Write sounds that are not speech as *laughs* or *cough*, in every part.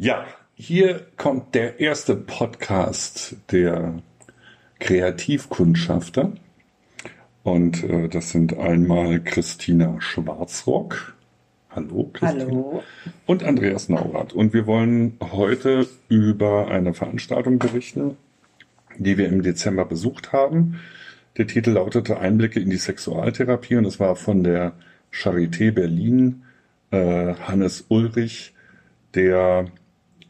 Ja, hier kommt der erste Podcast der Kreativkundschafter. Und äh, das sind einmal Christina Schwarzrock. Hallo, Christina. Hallo. Und Andreas Naurath. Und wir wollen heute über eine Veranstaltung berichten, die wir im Dezember besucht haben. Der Titel lautete Einblicke in die Sexualtherapie und es war von der Charité Berlin äh, Hannes Ulrich, der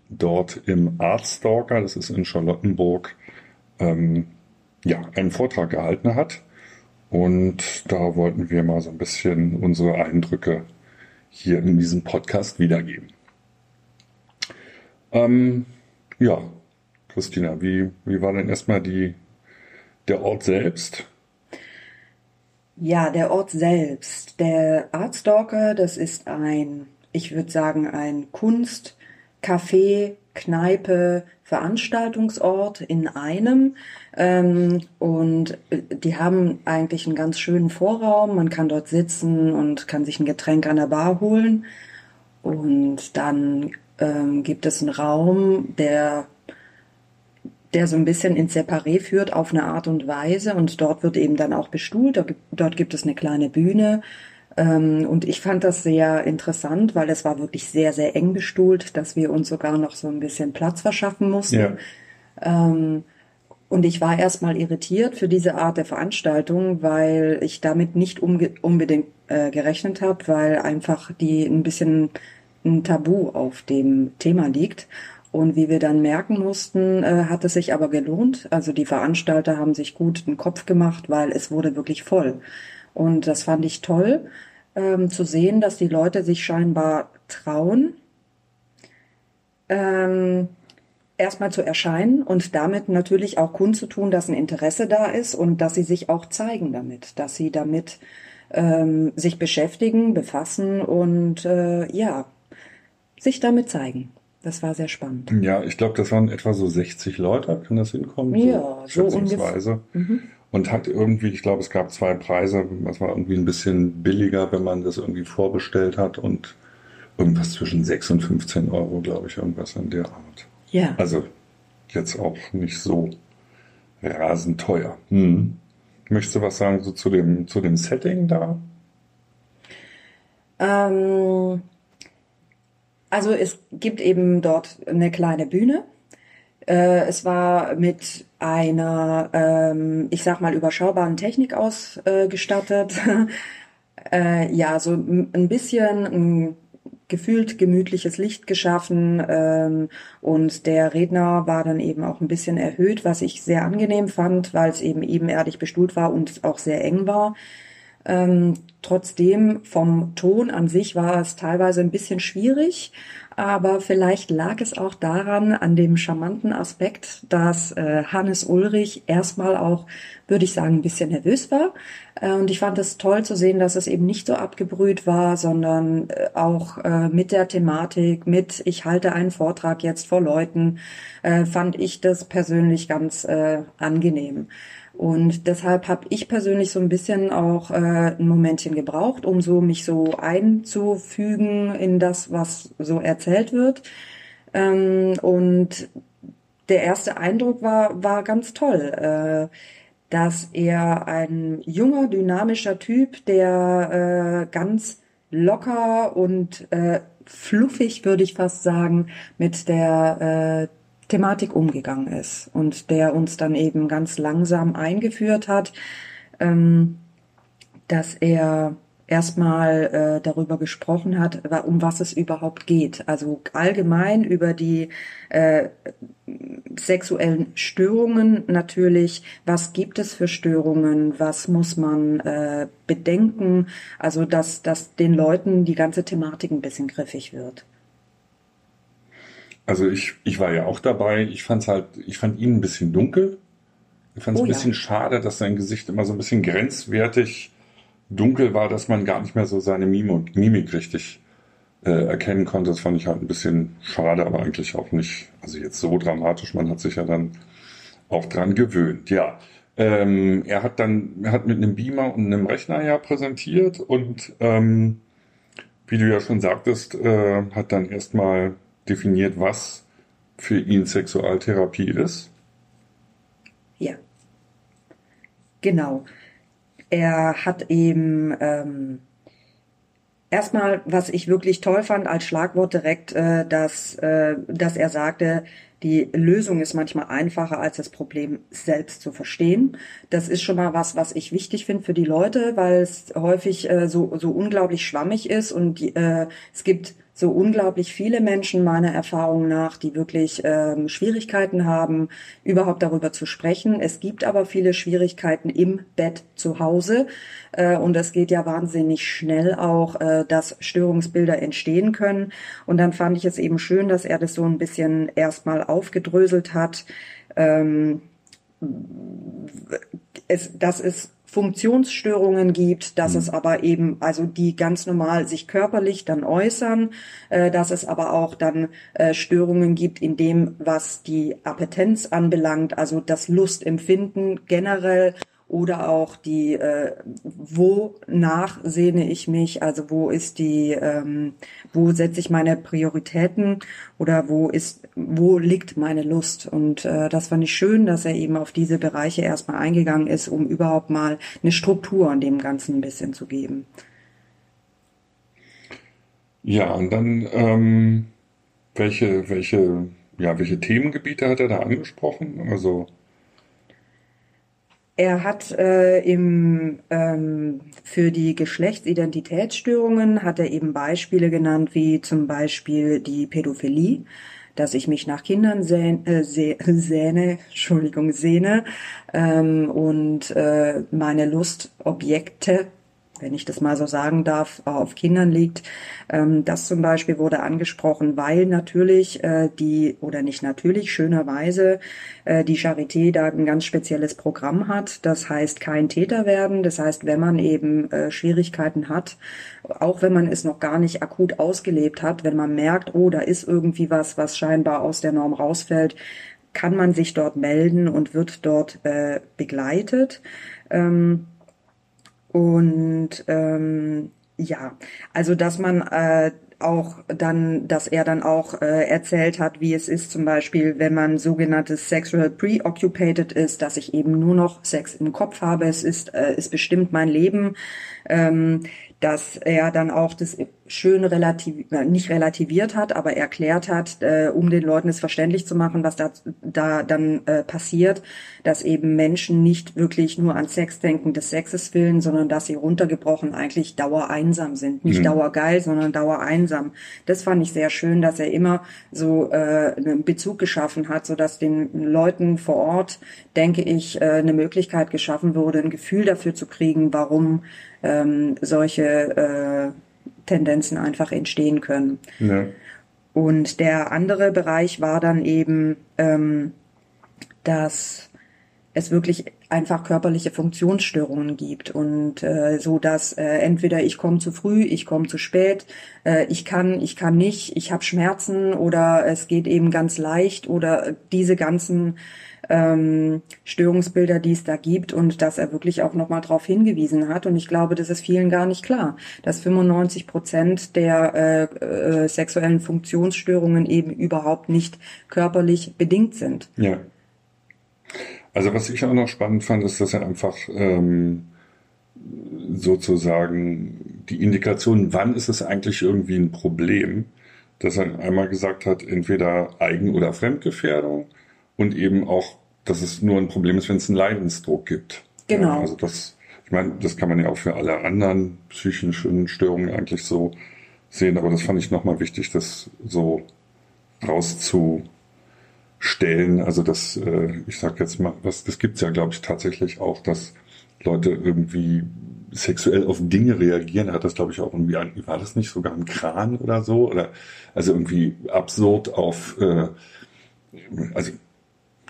dort im Artstalker, das ist in Charlottenburg, ähm, ja, einen Vortrag gehalten hat. Und da wollten wir mal so ein bisschen unsere Eindrücke hier in diesem Podcast wiedergeben. Ähm, ja, Christina, wie, wie war denn erstmal die, der Ort selbst? Ja, der Ort selbst. Der Artstalker, das ist ein, ich würde sagen, ein Kunst, Café, Kneipe, Veranstaltungsort in einem. Ähm, und die haben eigentlich einen ganz schönen Vorraum. Man kann dort sitzen und kann sich ein Getränk an der Bar holen. Und dann ähm, gibt es einen Raum, der der so ein bisschen ins Separé führt auf eine Art und Weise und dort wird eben dann auch bestuhlt. Dort gibt es eine kleine Bühne und ich fand das sehr interessant, weil es war wirklich sehr, sehr eng bestuhlt, dass wir uns sogar noch so ein bisschen Platz verschaffen mussten. Ja. Ähm, und ich war erstmal irritiert für diese Art der Veranstaltung, weil ich damit nicht unbedingt äh, gerechnet habe, weil einfach die ein bisschen ein Tabu auf dem Thema liegt. Und wie wir dann merken mussten, äh, hat es sich aber gelohnt. Also die Veranstalter haben sich gut den Kopf gemacht, weil es wurde wirklich voll. Und das fand ich toll, ähm, zu sehen, dass die Leute sich scheinbar trauen, ähm, erstmal zu erscheinen und damit natürlich auch kundzutun, dass ein Interesse da ist und dass sie sich auch zeigen damit, dass sie damit ähm, sich beschäftigen, befassen und äh, ja, sich damit zeigen. Das war sehr spannend. Ja, ich glaube, das waren etwa so 60 Leute, kann das hinkommen? Ja, so, so ungefähr. Mhm. Und hat irgendwie, ich glaube, es gab zwei Preise, das war irgendwie ein bisschen billiger, wenn man das irgendwie vorbestellt hat und irgendwas zwischen 6 und 15 Euro, glaube ich, irgendwas in der Art. Ja. Also jetzt auch nicht so rasend teuer. Hm. Möchtest du was sagen so zu dem, zu dem Setting da? Ähm, also es gibt eben dort eine kleine Bühne. Äh, es war mit einer, ähm, ich sag mal, überschaubaren Technik ausgestattet. *laughs* äh, ja, so ein bisschen ein gefühlt gemütliches Licht geschaffen ähm, und der Redner war dann eben auch ein bisschen erhöht, was ich sehr angenehm fand, weil es eben ebenerdig bestuhlt war und auch sehr eng war. Ähm, trotzdem vom Ton an sich war es teilweise ein bisschen schwierig, aber vielleicht lag es auch daran, an dem charmanten Aspekt, dass äh, Hannes Ulrich erstmal auch, würde ich sagen, ein bisschen nervös war. Äh, und ich fand es toll zu sehen, dass es eben nicht so abgebrüht war, sondern äh, auch äh, mit der Thematik, mit ich halte einen Vortrag jetzt vor Leuten, äh, fand ich das persönlich ganz äh, angenehm. Und deshalb habe ich persönlich so ein bisschen auch äh, ein Momentchen gebraucht, um so mich so einzufügen in das, was so erzählt wird. Ähm, und der erste Eindruck war, war ganz toll, äh, dass er ein junger, dynamischer Typ, der äh, ganz locker und äh, fluffig, würde ich fast sagen, mit der äh, Thematik umgegangen ist und der uns dann eben ganz langsam eingeführt hat, ähm, dass er erstmal äh, darüber gesprochen hat, um was es überhaupt geht. Also allgemein über die äh, sexuellen Störungen natürlich. Was gibt es für Störungen? Was muss man äh, bedenken? Also dass, dass den Leuten die ganze Thematik ein bisschen griffig wird. Also ich, ich war ja auch dabei. Ich fand's halt, ich fand ihn ein bisschen dunkel. Ich fand es oh, ein bisschen ja. schade, dass sein Gesicht immer so ein bisschen grenzwertig dunkel war, dass man gar nicht mehr so seine Mimik, Mimik richtig äh, erkennen konnte. Das fand ich halt ein bisschen schade, aber eigentlich auch nicht, also jetzt so dramatisch. Man hat sich ja dann auch dran gewöhnt. Ja, ähm, er hat dann, er hat mit einem Beamer und einem Rechner ja präsentiert und ähm, wie du ja schon sagtest, äh, hat dann erstmal definiert, was für ihn Sexualtherapie ist? Ja. Genau. Er hat eben ähm, erstmal, was ich wirklich toll fand als Schlagwort direkt, äh, dass, äh, dass er sagte, die Lösung ist manchmal einfacher als das Problem selbst zu verstehen. Das ist schon mal was, was ich wichtig finde für die Leute, weil es häufig äh, so, so unglaublich schwammig ist und die, äh, es gibt so unglaublich viele Menschen meiner Erfahrung nach, die wirklich ähm, Schwierigkeiten haben, überhaupt darüber zu sprechen. Es gibt aber viele Schwierigkeiten im Bett zu Hause äh, und es geht ja wahnsinnig schnell auch, äh, dass Störungsbilder entstehen können. Und dann fand ich es eben schön, dass er das so ein bisschen erstmal aufgedröselt hat. Ähm, es, dass es Funktionsstörungen gibt, dass mhm. es aber eben, also die ganz normal sich körperlich dann äußern, äh, dass es aber auch dann äh, Störungen gibt in dem, was die Appetenz anbelangt, also das Lustempfinden generell oder auch die, äh, wonach sehne ich mich, also wo ist die, ähm, wo setze ich meine Prioritäten oder wo ist, wo liegt meine Lust? Und äh, das fand ich schön, dass er eben auf diese Bereiche erstmal eingegangen ist, um überhaupt mal eine Struktur an dem Ganzen ein bisschen zu geben. Ja, und dann ähm, welche, welche, ja, welche Themengebiete hat er da angesprochen? Also er hat äh, im, ähm, für die Geschlechtsidentitätsstörungen hat er eben Beispiele genannt, wie zum Beispiel die Pädophilie, dass ich mich nach Kindern sähne, äh, sähne *laughs* Entschuldigung, sehne ähm, und äh, meine Lustobjekte wenn ich das mal so sagen darf, auf Kindern liegt. Ähm, das zum Beispiel wurde angesprochen, weil natürlich äh, die, oder nicht natürlich, schönerweise äh, die Charité da ein ganz spezielles Programm hat. Das heißt, kein Täter werden. Das heißt, wenn man eben äh, Schwierigkeiten hat, auch wenn man es noch gar nicht akut ausgelebt hat, wenn man merkt, oh, da ist irgendwie was, was scheinbar aus der Norm rausfällt, kann man sich dort melden und wird dort begleitet. Ähm, und ähm, ja, also dass man äh, auch dann, dass er dann auch äh, erzählt hat, wie es ist zum Beispiel, wenn man sogenanntes sexual preoccupated ist, dass ich eben nur noch Sex im Kopf habe, es ist, äh, ist bestimmt mein Leben, ähm, dass er dann auch das schön relativ, äh, nicht relativiert hat, aber erklärt hat, äh, um den Leuten es verständlich zu machen, was da, da dann äh, passiert, dass eben Menschen nicht wirklich nur an Sex denken des Sexes willen, sondern dass sie runtergebrochen eigentlich dauereinsam sind. Nicht mhm. dauergeil, sondern dauereinsam. Das fand ich sehr schön, dass er immer so äh, einen Bezug geschaffen hat, so dass den Leuten vor Ort, denke ich, äh, eine Möglichkeit geschaffen wurde, ein Gefühl dafür zu kriegen, warum ähm, solche äh, Tendenzen einfach entstehen können. Ja. Und der andere Bereich war dann eben, ähm, dass es wirklich einfach körperliche Funktionsstörungen gibt und äh, so dass äh, entweder ich komme zu früh, ich komme zu spät, äh, ich kann, ich kann nicht, ich habe Schmerzen oder es geht eben ganz leicht oder diese ganzen ähm, Störungsbilder, die es da gibt und dass er wirklich auch nochmal darauf hingewiesen hat. Und ich glaube, das ist vielen gar nicht klar, dass 95 Prozent der äh, äh, sexuellen Funktionsstörungen eben überhaupt nicht körperlich bedingt sind. Ja. Also was ich auch noch spannend fand, ist, dass er einfach ähm, sozusagen die Indikation, wann ist es eigentlich irgendwie ein Problem, dass er einmal gesagt hat, entweder Eigen- oder Fremdgefährdung und eben auch, dass es nur ein Problem ist, wenn es einen Leidensdruck gibt. Genau. Ja, also das, ich meine, das kann man ja auch für alle anderen psychischen Störungen eigentlich so sehen, aber das fand ich nochmal wichtig, das so rauszustellen. Also das, äh, ich sag jetzt mal, was, das gibt's ja, glaube ich, tatsächlich auch, dass Leute irgendwie sexuell auf Dinge reagieren. Er hat das, glaube ich, auch irgendwie, war das nicht sogar ein Kran oder so? Oder also irgendwie absurd auf, äh, also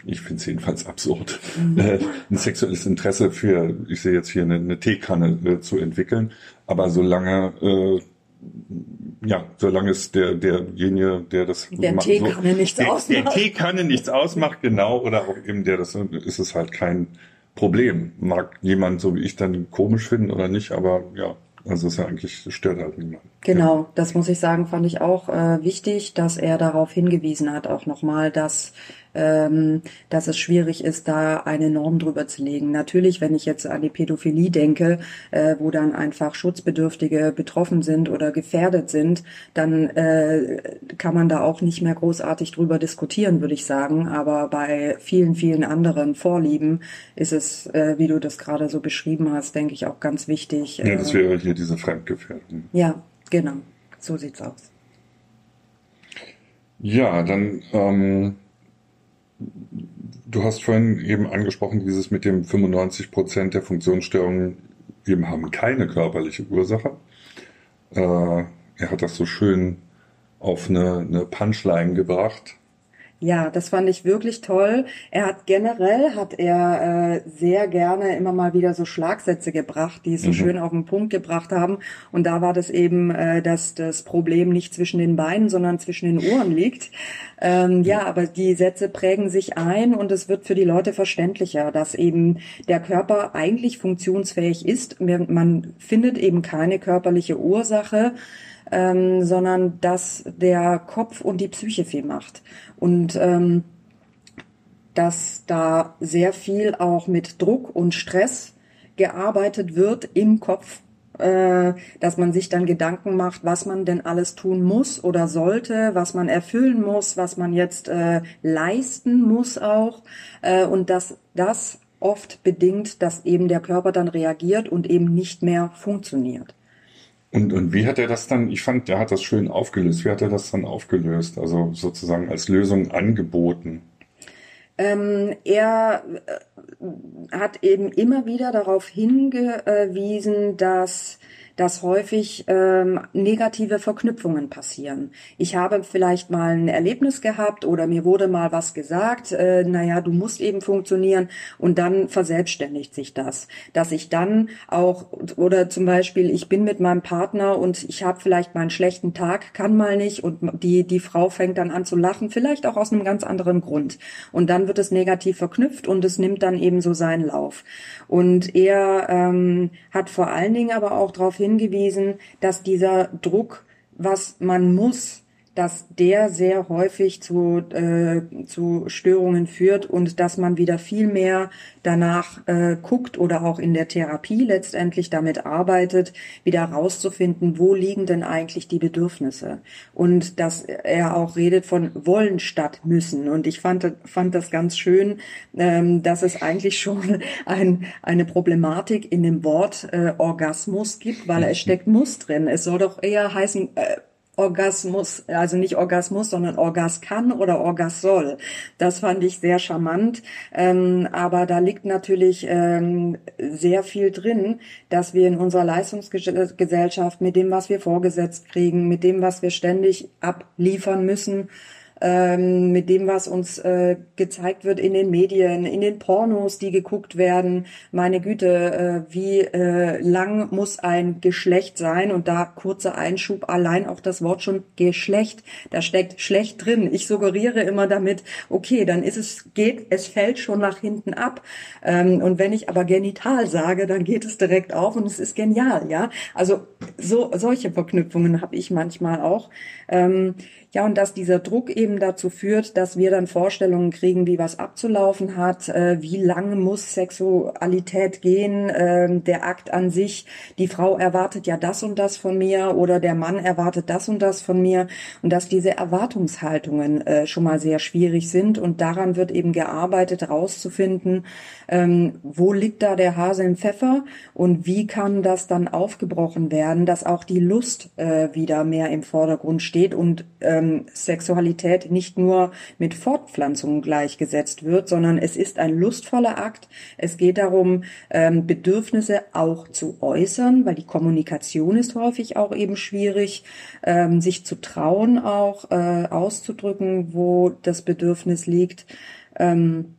ich finde es jedenfalls absurd, mhm. äh, ein sexuelles Interesse für, ich sehe jetzt hier eine, eine Teekanne äh, zu entwickeln. Aber solange, äh, ja, solange es der, derjenige, der das der macht, Teekanne so, nichts der, ausmacht. Der Teekanne nichts ausmacht, genau, oder auch eben der das, ist es halt kein Problem. Mag jemand so wie ich dann komisch finden oder nicht, aber ja, Also ist ja eigentlich stört halt niemand. Genau, ja. das muss ich sagen, fand ich auch äh, wichtig, dass er darauf hingewiesen hat, auch nochmal, dass ähm, dass es schwierig ist, da eine Norm drüber zu legen. Natürlich, wenn ich jetzt an die Pädophilie denke, äh, wo dann einfach Schutzbedürftige betroffen sind oder gefährdet sind, dann äh, kann man da auch nicht mehr großartig drüber diskutieren, würde ich sagen. Aber bei vielen, vielen anderen Vorlieben ist es, äh, wie du das gerade so beschrieben hast, denke ich auch ganz wichtig. Ja, das wäre hier diese Fremdgefährdung. Ja, genau. So sieht's aus. Ja, dann ähm, Du hast vorhin eben angesprochen, dieses mit dem 95 Prozent der Funktionsstörungen eben haben keine körperliche Ursache. Äh, er hat das so schön auf eine, eine Punchline gebracht. Ja, das fand ich wirklich toll. Er hat generell hat er äh, sehr gerne immer mal wieder so Schlagsätze gebracht, die es so mhm. schön auf den Punkt gebracht haben. Und da war das eben, äh, dass das Problem nicht zwischen den Beinen, sondern zwischen den Ohren liegt. Ähm, ja, aber die Sätze prägen sich ein und es wird für die Leute verständlicher, dass eben der Körper eigentlich funktionsfähig ist. Man findet eben keine körperliche Ursache ähm, sondern dass der Kopf und die Psyche viel macht. Und ähm, dass da sehr viel auch mit Druck und Stress gearbeitet wird im Kopf, äh, dass man sich dann Gedanken macht, was man denn alles tun muss oder sollte, was man erfüllen muss, was man jetzt äh, leisten muss auch äh, und dass das oft bedingt, dass eben der Körper dann reagiert und eben nicht mehr funktioniert. Und, und wie hat er das dann, ich fand, der hat das schön aufgelöst. Wie hat er das dann aufgelöst? Also sozusagen als Lösung angeboten? Ähm, er äh, hat eben immer wieder darauf hingewiesen, dass dass häufig ähm, negative Verknüpfungen passieren. Ich habe vielleicht mal ein Erlebnis gehabt oder mir wurde mal was gesagt, äh, naja, du musst eben funktionieren und dann verselbstständigt sich das. Dass ich dann auch, oder zum Beispiel, ich bin mit meinem Partner und ich habe vielleicht mal einen schlechten Tag, kann mal nicht und die, die Frau fängt dann an zu lachen, vielleicht auch aus einem ganz anderen Grund. Und dann wird es negativ verknüpft und es nimmt dann eben so seinen Lauf. Und er ähm, hat vor allen Dingen aber auch darauf hingewiesen, dass dieser Druck, was man muss, dass der sehr häufig zu, äh, zu Störungen führt und dass man wieder viel mehr danach äh, guckt oder auch in der Therapie letztendlich damit arbeitet, wieder rauszufinden, wo liegen denn eigentlich die Bedürfnisse. Und dass er auch redet von wollen statt müssen. Und ich fand, fand das ganz schön, ähm, dass es eigentlich schon *laughs* ein, eine Problematik in dem Wort äh, Orgasmus gibt, weil es steckt Muss drin. Es soll doch eher heißen, äh, Orgasmus, also nicht Orgasmus, sondern Orgas kann oder Orgas soll. Das fand ich sehr charmant. Ähm, aber da liegt natürlich ähm, sehr viel drin, dass wir in unserer Leistungsgesellschaft mit dem, was wir vorgesetzt kriegen, mit dem, was wir ständig abliefern müssen, ähm, mit dem, was uns äh, gezeigt wird in den Medien, in den Pornos, die geguckt werden. Meine Güte, äh, wie äh, lang muss ein Geschlecht sein? Und da kurzer Einschub, allein auch das Wort schon Geschlecht, da steckt schlecht drin. Ich suggeriere immer damit, okay, dann ist es, geht, es fällt schon nach hinten ab. Ähm, und wenn ich aber genital sage, dann geht es direkt auf und es ist genial, ja. Also so solche Verknüpfungen habe ich manchmal auch. Ähm, ja, und dass dieser Druck eben dazu führt, dass wir dann Vorstellungen kriegen, wie was abzulaufen hat, äh, wie lange muss Sexualität gehen, äh, der Akt an sich, die Frau erwartet ja das und das von mir oder der Mann erwartet das und das von mir und dass diese Erwartungshaltungen äh, schon mal sehr schwierig sind und daran wird eben gearbeitet, herauszufinden, ähm, wo liegt da der Hase im Pfeffer und wie kann das dann aufgebrochen werden, dass auch die Lust äh, wieder mehr im Vordergrund steht und äh, ähm, Sexualität nicht nur mit Fortpflanzung gleichgesetzt wird, sondern es ist ein lustvoller Akt. Es geht darum, ähm, Bedürfnisse auch zu äußern, weil die Kommunikation ist häufig auch eben schwierig, ähm, sich zu trauen auch äh, auszudrücken, wo das Bedürfnis liegt. Ähm,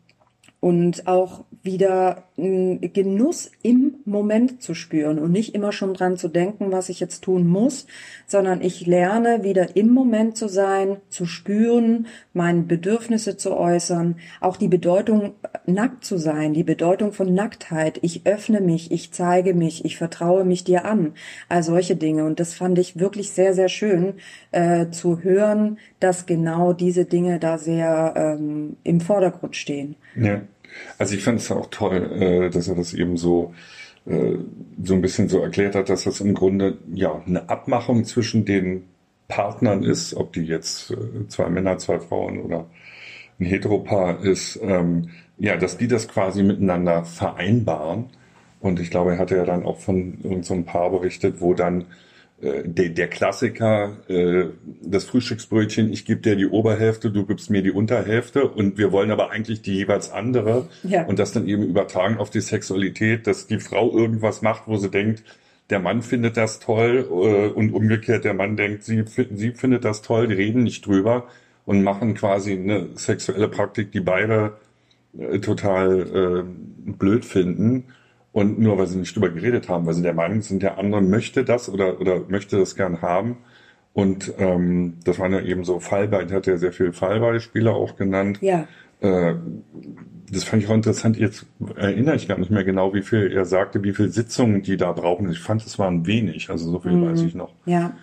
und auch wieder Genuss im Moment zu spüren und nicht immer schon dran zu denken, was ich jetzt tun muss, sondern ich lerne wieder im Moment zu sein, zu spüren, meine Bedürfnisse zu äußern, auch die Bedeutung nackt zu sein, die Bedeutung von Nacktheit. Ich öffne mich, ich zeige mich, ich vertraue mich dir an, all solche Dinge. Und das fand ich wirklich sehr, sehr schön äh, zu hören, dass genau diese Dinge da sehr ähm, im Vordergrund stehen. Ja. Also ich fand es auch toll, äh, dass er das eben so äh, so ein bisschen so erklärt hat, dass das im Grunde ja eine Abmachung zwischen den Partnern ist, ob die jetzt äh, zwei Männer, zwei Frauen oder ein Heteropaar ist, ähm, ja, dass die das quasi miteinander vereinbaren. Und ich glaube, er hatte ja dann auch von irgendeinem so Paar berichtet, wo dann äh, der, der Klassiker, äh, das Frühstücksbrötchen, ich gebe dir die Oberhälfte, du gibst mir die Unterhälfte und wir wollen aber eigentlich die jeweils andere ja. und das dann eben übertragen auf die Sexualität, dass die Frau irgendwas macht, wo sie denkt, der Mann findet das toll äh, und umgekehrt der Mann denkt, sie, sie findet das toll, die reden nicht drüber und machen quasi eine sexuelle Praktik, die beide äh, total äh, blöd finden und nur weil sie nicht drüber geredet haben, weil sie der Meinung sind, der andere möchte das oder, oder möchte das gern haben. Und ähm, das waren ja eben so Fallbeispiele, hat ja sehr viele Fallbeispiele auch genannt. Ja. Äh, das fand ich auch interessant. Jetzt erinnere ich gar nicht mehr genau, wie viel er sagte, wie viele Sitzungen die da brauchen. Ich fand, es waren wenig. Also so viel mhm. weiß ich noch. Ja,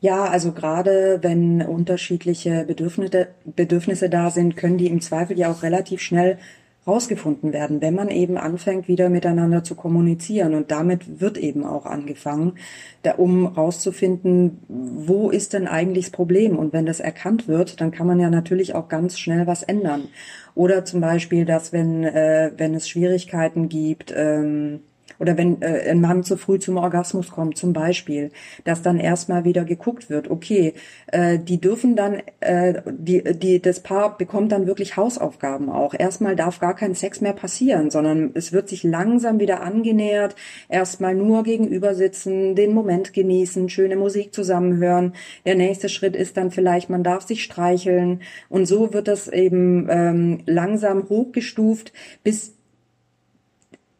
ja. Also gerade wenn unterschiedliche Bedürfnisse, Bedürfnisse da sind, können die im Zweifel ja auch relativ schnell rausgefunden werden, wenn man eben anfängt, wieder miteinander zu kommunizieren. Und damit wird eben auch angefangen, da, um rauszufinden, wo ist denn eigentlich das Problem? Und wenn das erkannt wird, dann kann man ja natürlich auch ganz schnell was ändern. Oder zum Beispiel, dass wenn, äh, wenn es Schwierigkeiten gibt, ähm, oder wenn äh, ein Mann zu früh zum Orgasmus kommt, zum Beispiel, dass dann erstmal wieder geguckt wird, okay, äh, die dürfen dann, äh, die, die, das Paar bekommt dann wirklich Hausaufgaben auch. Erstmal darf gar kein Sex mehr passieren, sondern es wird sich langsam wieder angenähert, erstmal nur gegenüber sitzen, den Moment genießen, schöne Musik zusammenhören. Der nächste Schritt ist dann vielleicht, man darf sich streicheln und so wird das eben ähm, langsam hochgestuft, bis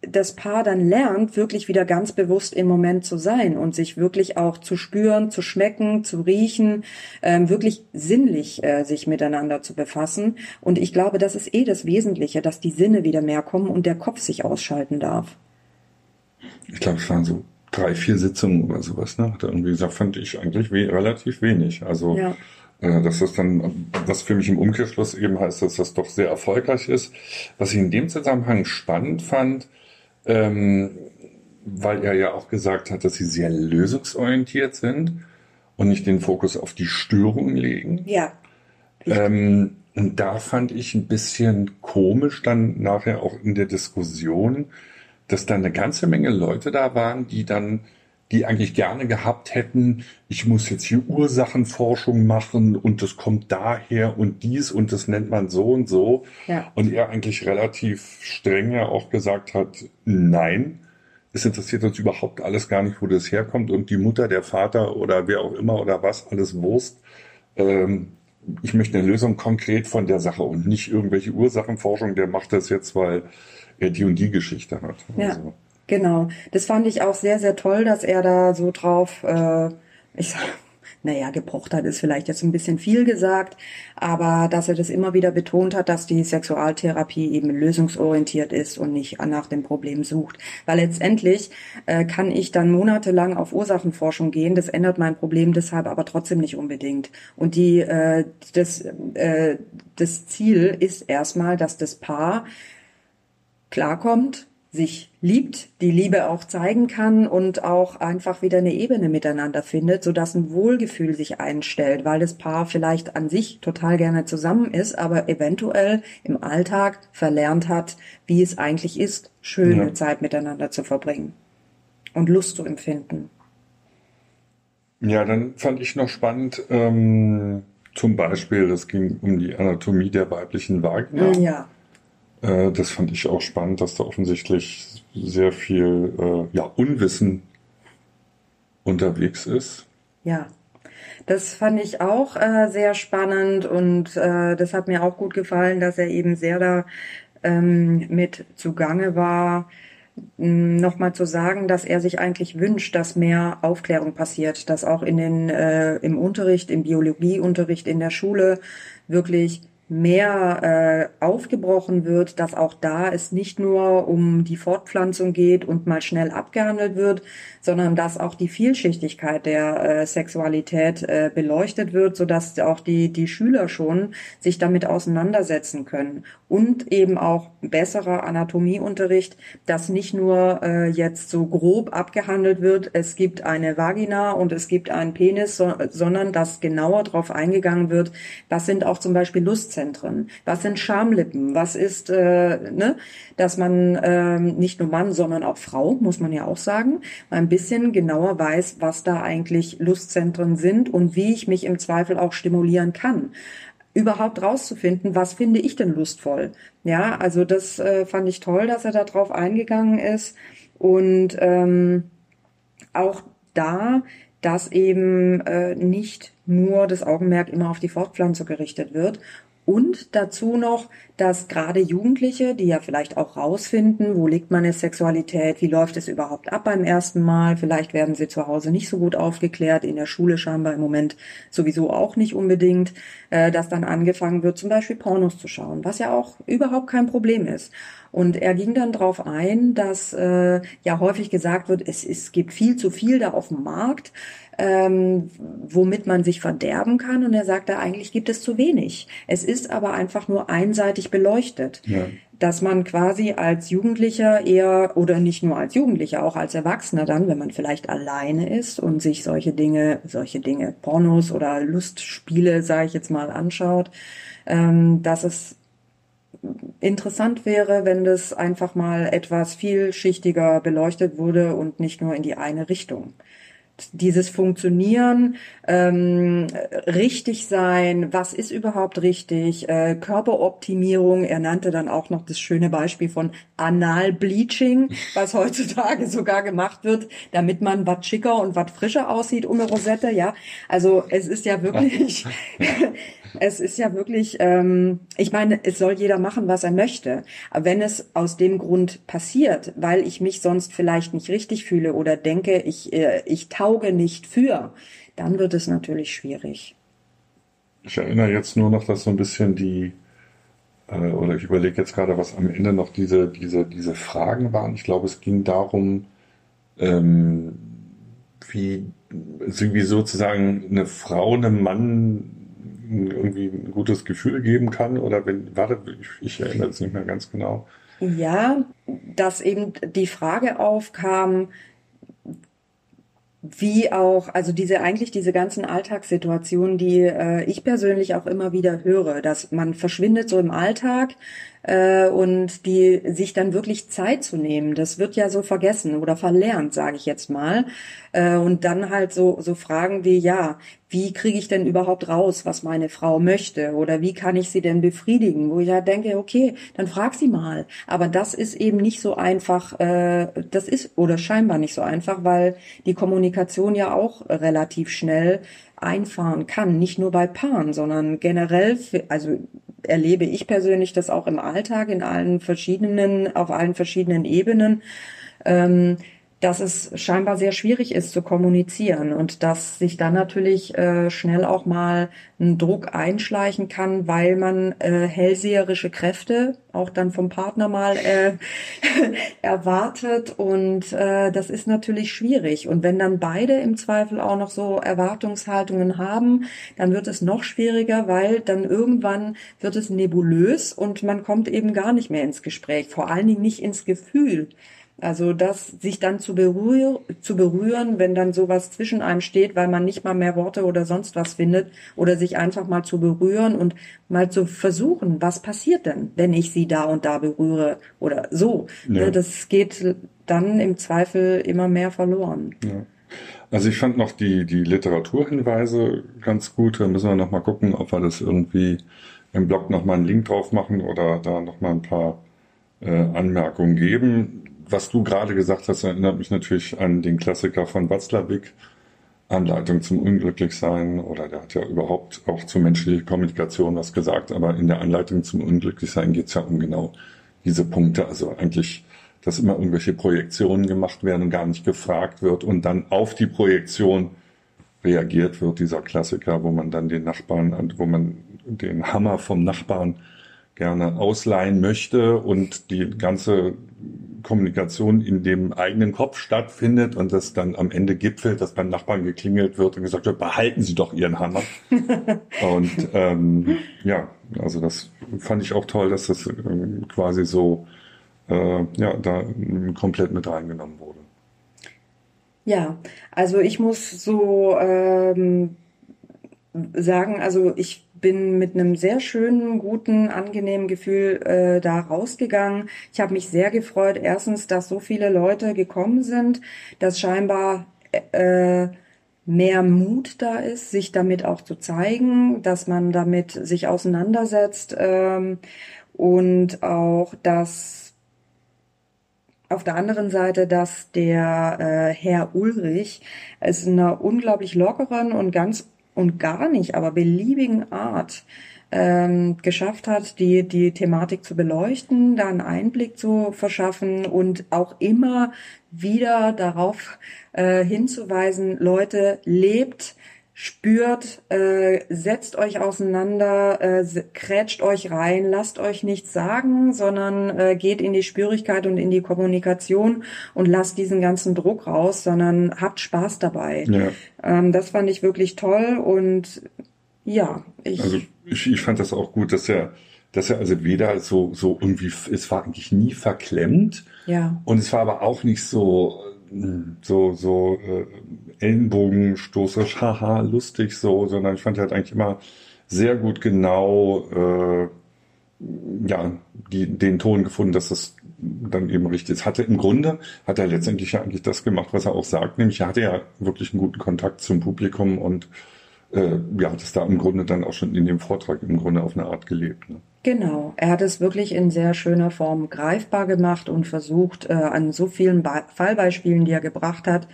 das Paar dann lernt, wirklich wieder ganz bewusst im Moment zu sein und sich wirklich auch zu spüren, zu schmecken, zu riechen, ähm, wirklich sinnlich äh, sich miteinander zu befassen. Und ich glaube, das ist eh das Wesentliche, dass die Sinne wieder mehr kommen und der Kopf sich ausschalten darf. Ich glaube, es waren so drei, vier Sitzungen oder sowas, ne? Er irgendwie gesagt, fand ich eigentlich we relativ wenig. Also ja. äh, dass das dann, was für mich im Umkehrschluss eben heißt, dass das doch sehr erfolgreich ist. Was ich in dem Zusammenhang spannend fand, ähm, weil er ja auch gesagt hat, dass sie sehr lösungsorientiert sind und nicht den Fokus auf die Störungen legen. Ja. Ähm, und da fand ich ein bisschen komisch dann nachher auch in der Diskussion, dass da eine ganze Menge Leute da waren, die dann die eigentlich gerne gehabt hätten, ich muss jetzt hier Ursachenforschung machen und das kommt daher und dies und das nennt man so und so. Ja. Und er eigentlich relativ streng ja auch gesagt hat, nein, es interessiert uns überhaupt alles gar nicht, wo das herkommt und die Mutter, der Vater oder wer auch immer oder was, alles Wurst. Ähm, ich möchte eine Lösung konkret von der Sache und nicht irgendwelche Ursachenforschung, der macht das jetzt, weil er die und die Geschichte hat. Ja. Also. Genau, das fand ich auch sehr, sehr toll, dass er da so drauf, äh, ich sag, naja, gepocht hat, ist vielleicht jetzt ein bisschen viel gesagt, aber dass er das immer wieder betont hat, dass die Sexualtherapie eben lösungsorientiert ist und nicht nach dem Problem sucht. Weil letztendlich äh, kann ich dann monatelang auf Ursachenforschung gehen, das ändert mein Problem deshalb aber trotzdem nicht unbedingt. Und die, äh, das, äh, das Ziel ist erstmal, dass das Paar klarkommt, sich liebt, die Liebe auch zeigen kann und auch einfach wieder eine Ebene miteinander findet, so dass ein Wohlgefühl sich einstellt, weil das Paar vielleicht an sich total gerne zusammen ist, aber eventuell im Alltag verlernt hat, wie es eigentlich ist, schöne ja. Zeit miteinander zu verbringen und Lust zu empfinden. Ja, dann fand ich noch spannend, ähm, zum Beispiel, es ging um die Anatomie der weiblichen Vagina. Ja. Äh, das fand ich auch spannend, dass da offensichtlich sehr viel äh, ja, Unwissen unterwegs ist. Ja, das fand ich auch äh, sehr spannend und äh, das hat mir auch gut gefallen, dass er eben sehr da ähm, mit zugange war, nochmal zu sagen, dass er sich eigentlich wünscht, dass mehr Aufklärung passiert, dass auch in den äh, im Unterricht, im Biologieunterricht in der Schule wirklich mehr äh, aufgebrochen wird, dass auch da es nicht nur um die Fortpflanzung geht und mal schnell abgehandelt wird, sondern dass auch die Vielschichtigkeit der äh, Sexualität äh, beleuchtet wird, sodass auch die, die Schüler schon sich damit auseinandersetzen können. Und eben auch besserer Anatomieunterricht, dass nicht nur äh, jetzt so grob abgehandelt wird, es gibt eine Vagina und es gibt einen Penis, so, sondern dass genauer darauf eingegangen wird, was sind auch zum Beispiel Lustzentren Zentren? Was sind Schamlippen? Was ist, äh, ne? dass man ähm, nicht nur Mann, sondern auch Frau, muss man ja auch sagen, ein bisschen genauer weiß, was da eigentlich Lustzentren sind und wie ich mich im Zweifel auch stimulieren kann überhaupt rauszufinden, was finde ich denn lustvoll. Ja, also das äh, fand ich toll, dass er da drauf eingegangen ist und ähm, auch da, dass eben äh, nicht nur das Augenmerk immer auf die Fortpflanzung gerichtet wird und dazu noch, dass gerade Jugendliche, die ja vielleicht auch rausfinden, wo liegt meine Sexualität, wie läuft es überhaupt ab beim ersten Mal, vielleicht werden sie zu Hause nicht so gut aufgeklärt, in der Schule scheinbar im Moment sowieso auch nicht unbedingt, äh, dass dann angefangen wird, zum Beispiel Pornos zu schauen, was ja auch überhaupt kein Problem ist. Und er ging dann darauf ein, dass äh, ja häufig gesagt wird, es, es gibt viel zu viel da auf dem Markt ähm, womit man sich verderben kann. Und er sagte, eigentlich gibt es zu wenig. Es ist aber einfach nur einseitig beleuchtet. Ja. Dass man quasi als Jugendlicher eher, oder nicht nur als Jugendlicher, auch als Erwachsener dann, wenn man vielleicht alleine ist und sich solche Dinge, solche Dinge, Pornos oder Lustspiele, sage ich jetzt mal, anschaut, ähm, dass es interessant wäre, wenn das einfach mal etwas vielschichtiger beleuchtet wurde und nicht nur in die eine Richtung dieses Funktionieren, ähm, richtig sein, was ist überhaupt richtig, äh, Körperoptimierung. Er nannte dann auch noch das schöne Beispiel von Analbleaching, was heutzutage sogar gemacht wird, damit man was schicker und was frischer aussieht um eine Rosette. Ja, also es ist ja wirklich *laughs* es ist ja wirklich, ähm, ich meine, es soll jeder machen, was er möchte. Aber wenn es aus dem Grund passiert, weil ich mich sonst vielleicht nicht richtig fühle oder denke, ich, äh, ich tauge nicht für, dann wird es natürlich schwierig. Ich erinnere jetzt nur noch, dass so ein bisschen die, äh, oder ich überlege jetzt gerade, was am Ende noch diese, diese, diese Fragen waren. Ich glaube, es ging darum, ähm, wie, wie sozusagen eine Frau einem Mann irgendwie ein gutes Gefühl geben kann? Oder wenn, warte, ich, erinnere es nicht mehr ganz genau. Ja, dass eben die Frage aufkam, wie auch, also diese eigentlich diese ganzen Alltagssituationen, die äh, ich persönlich auch immer wieder höre, dass man verschwindet so im Alltag äh, und die sich dann wirklich Zeit zu nehmen, das wird ja so vergessen oder verlernt, sage ich jetzt mal. Äh, und dann halt so so Fragen wie ja, wie kriege ich denn überhaupt raus, was meine Frau möchte oder wie kann ich sie denn befriedigen? Wo ich ja denke, okay, dann frag sie mal. Aber das ist eben nicht so einfach. Äh, das ist oder scheinbar nicht so einfach, weil die Kommunikation ja auch relativ schnell einfahren kann, nicht nur bei Paaren, sondern generell, für, also erlebe ich persönlich das auch im Alltag in allen verschiedenen, auf allen verschiedenen Ebenen. Ähm, dass es scheinbar sehr schwierig ist zu kommunizieren und dass sich dann natürlich äh, schnell auch mal ein Druck einschleichen kann, weil man äh, hellseherische Kräfte auch dann vom Partner mal äh, *laughs* erwartet. Und äh, das ist natürlich schwierig. Und wenn dann beide im Zweifel auch noch so Erwartungshaltungen haben, dann wird es noch schwieriger, weil dann irgendwann wird es nebulös und man kommt eben gar nicht mehr ins Gespräch, vor allen Dingen nicht ins Gefühl. Also das sich dann zu, berühr, zu berühren, wenn dann sowas zwischen einem steht, weil man nicht mal mehr Worte oder sonst was findet, oder sich einfach mal zu berühren und mal zu versuchen, was passiert denn, wenn ich sie da und da berühre oder so. Ja. Ne, das geht dann im Zweifel immer mehr verloren. Ja. Also ich fand noch die, die Literaturhinweise ganz gut. Da müssen wir noch mal gucken, ob wir das irgendwie im Blog noch mal einen Link drauf machen oder da noch mal ein paar äh, Anmerkungen geben was du gerade gesagt hast, erinnert mich natürlich an den Klassiker von Watzlawick, Anleitung zum Unglücklichsein, oder der hat ja überhaupt auch zur menschlichen Kommunikation was gesagt, aber in der Anleitung zum Unglücklichsein geht es ja um genau diese Punkte. Also eigentlich dass immer irgendwelche Projektionen gemacht werden und gar nicht gefragt wird und dann auf die Projektion reagiert wird, dieser Klassiker, wo man dann den Nachbarn, wo man den Hammer vom Nachbarn gerne ausleihen möchte und die ganze Kommunikation in dem eigenen Kopf stattfindet und das dann am Ende gipfelt, dass beim Nachbarn geklingelt wird und gesagt wird, behalten Sie doch Ihren Hammer. *laughs* und ähm, ja, also das fand ich auch toll, dass das ähm, quasi so äh, ja, da komplett mit reingenommen wurde. Ja, also ich muss so ähm, sagen, also ich bin mit einem sehr schönen, guten, angenehmen Gefühl äh, da rausgegangen. Ich habe mich sehr gefreut, erstens, dass so viele Leute gekommen sind, dass scheinbar äh, mehr Mut da ist, sich damit auch zu zeigen, dass man damit sich auseinandersetzt ähm, und auch, dass auf der anderen Seite, dass der äh, Herr Ulrich es in einer unglaublich lockeren und ganz und gar nicht, aber beliebigen Art ähm, geschafft hat, die, die Thematik zu beleuchten, da einen Einblick zu verschaffen und auch immer wieder darauf äh, hinzuweisen, Leute, lebt, spürt, äh, setzt euch auseinander, äh, krätscht euch rein, lasst euch nichts sagen, sondern äh, geht in die Spürigkeit und in die Kommunikation und lasst diesen ganzen Druck raus, sondern habt Spaß dabei. Ja. Ähm, das fand ich wirklich toll und ja, ich. Also ich, ich fand das auch gut, dass er dass er also weder so, so irgendwie, es war eigentlich nie verklemmt. Ja. Und es war aber auch nicht so, so, so äh, Ellenbogenstoßisch, *laughs* haha, lustig so, sondern ich fand er hat eigentlich immer sehr gut genau äh, ja, die, den Ton gefunden, dass das dann eben richtig ist. Hatte im Grunde, hat er letztendlich ja eigentlich das gemacht, was er auch sagt, nämlich er hatte ja wirklich einen guten Kontakt zum Publikum und äh, ja, hat es da im Grunde dann auch schon in dem Vortrag im Grunde auf eine Art gelebt. Ne? Genau, er hat es wirklich in sehr schöner Form greifbar gemacht und versucht, äh, an so vielen Be Fallbeispielen, die er gebracht hat,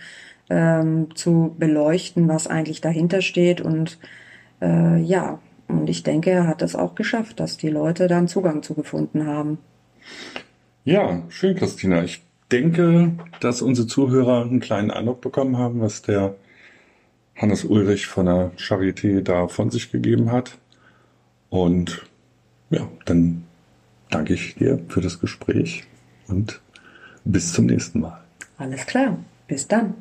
ähm, zu beleuchten, was eigentlich dahinter steht. Und äh, ja, und ich denke, er hat es auch geschafft, dass die Leute dann Zugang zu gefunden haben. Ja, schön, Christina. Ich denke, dass unsere Zuhörer einen kleinen Eindruck bekommen haben, was der Hannes Ulrich von der Charité da von sich gegeben hat. Und ja, dann danke ich dir für das Gespräch und bis zum nächsten Mal. Alles klar. Bis dann.